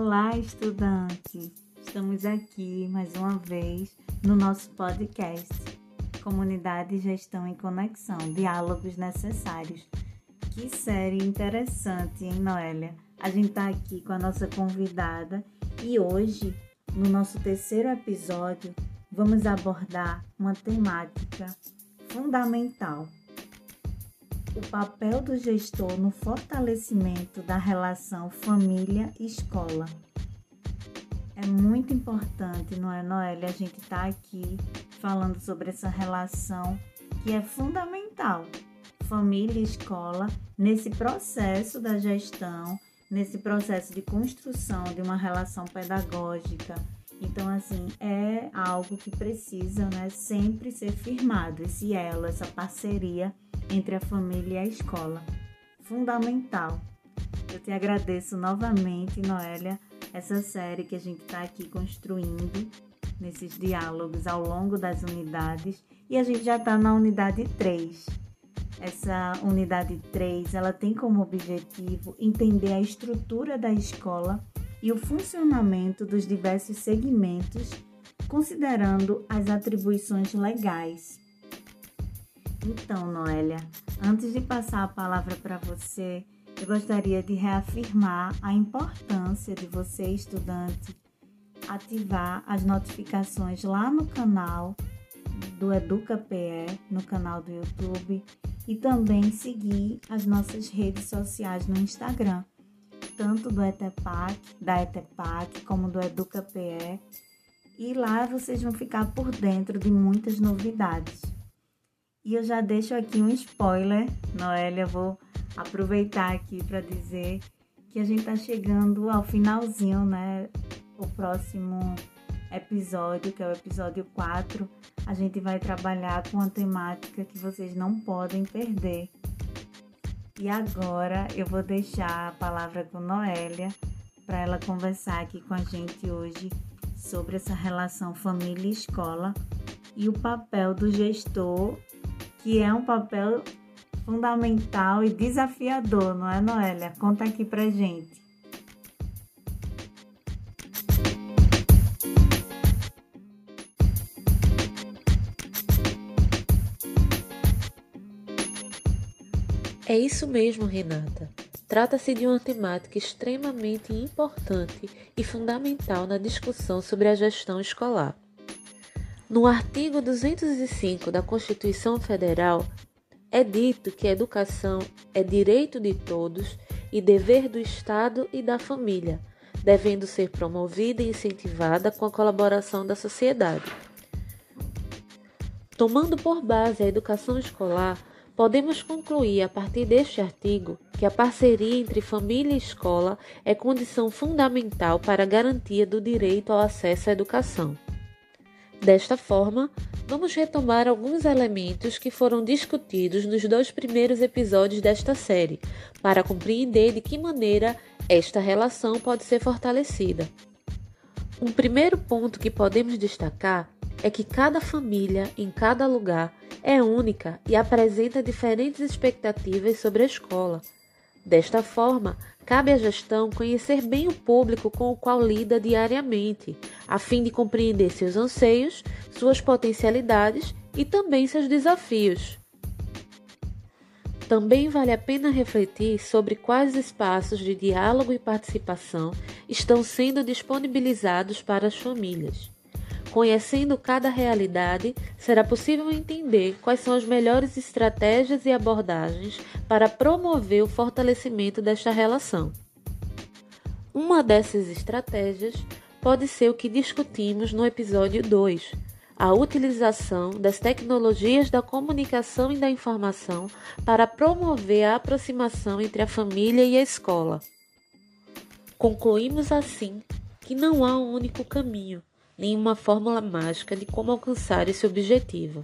Olá, estudantes! Estamos aqui mais uma vez no nosso podcast Comunidade Gestão em Conexão Diálogos Necessários. Que série interessante, hein, Noélia? A gente está aqui com a nossa convidada e hoje, no nosso terceiro episódio, vamos abordar uma temática fundamental o papel do gestor no fortalecimento da relação família-escola. É muito importante, não é, Noélia? A gente está aqui falando sobre essa relação que é fundamental, família e escola, nesse processo da gestão, nesse processo de construção de uma relação pedagógica. Então, assim, é algo que precisa né, sempre ser firmado, esse elo, essa parceria entre a família e a escola. Fundamental. Eu te agradeço novamente, Noélia, essa série que a gente está aqui construindo nesses diálogos ao longo das unidades e a gente já está na unidade 3. Essa unidade 3, ela tem como objetivo entender a estrutura da escola e o funcionamento dos diversos segmentos, considerando as atribuições legais então, Noélia, antes de passar a palavra para você, eu gostaria de reafirmar a importância de você, estudante, ativar as notificações lá no canal do EducaPE, no canal do YouTube, e também seguir as nossas redes sociais no Instagram, tanto do ETEPAC, da ETEPAC, como do EducaPE. E lá vocês vão ficar por dentro de muitas novidades. E eu já deixo aqui um spoiler, Noélia, vou aproveitar aqui para dizer que a gente está chegando ao finalzinho, né? O próximo episódio, que é o episódio 4, a gente vai trabalhar com uma temática que vocês não podem perder. E agora eu vou deixar a palavra com Noélia para ela conversar aqui com a gente hoje sobre essa relação família e escola e o papel do gestor que é um papel fundamental e desafiador, não é, Noélia? Conta aqui pra gente. É isso mesmo, Renata. Trata-se de uma temática extremamente importante e fundamental na discussão sobre a gestão escolar. No artigo 205 da Constituição Federal, é dito que a educação é direito de todos e dever do Estado e da família, devendo ser promovida e incentivada com a colaboração da sociedade. Tomando por base a educação escolar, podemos concluir a partir deste artigo que a parceria entre família e escola é condição fundamental para a garantia do direito ao acesso à educação. Desta forma, vamos retomar alguns elementos que foram discutidos nos dois primeiros episódios desta série, para compreender de que maneira esta relação pode ser fortalecida. Um primeiro ponto que podemos destacar é que cada família, em cada lugar, é única e apresenta diferentes expectativas sobre a escola. Desta forma, cabe à gestão conhecer bem o público com o qual lida diariamente, a fim de compreender seus anseios, suas potencialidades e também seus desafios. Também vale a pena refletir sobre quais espaços de diálogo e participação estão sendo disponibilizados para as famílias. Conhecendo cada realidade, será possível entender quais são as melhores estratégias e abordagens para promover o fortalecimento desta relação. Uma dessas estratégias pode ser o que discutimos no episódio 2, a utilização das tecnologias da comunicação e da informação para promover a aproximação entre a família e a escola. Concluímos assim que não há um único caminho nenhuma fórmula mágica de como alcançar esse objetivo.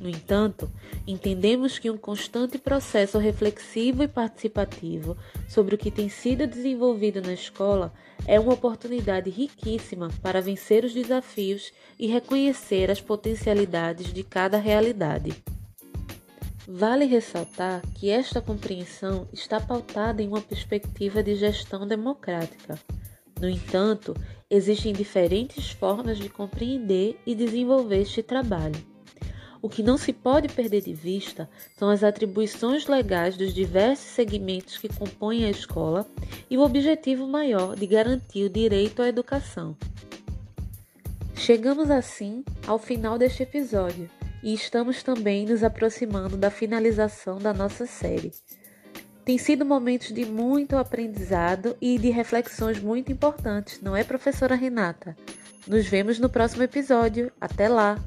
No entanto, entendemos que um constante processo reflexivo e participativo sobre o que tem sido desenvolvido na escola é uma oportunidade riquíssima para vencer os desafios e reconhecer as potencialidades de cada realidade. Vale ressaltar que esta compreensão está pautada em uma perspectiva de gestão democrática No entanto, existem diferentes formas de compreender e desenvolver este trabalho. O que não se pode perder de vista são as atribuições legais dos diversos segmentos que compõem a escola e o objetivo maior de garantir o direito à educação. Chegamos assim ao final deste episódio e estamos também nos aproximando da finalização da nossa série. Tem sido momentos de muito aprendizado e de reflexões muito importantes, não é, professora Renata? Nos vemos no próximo episódio. Até lá!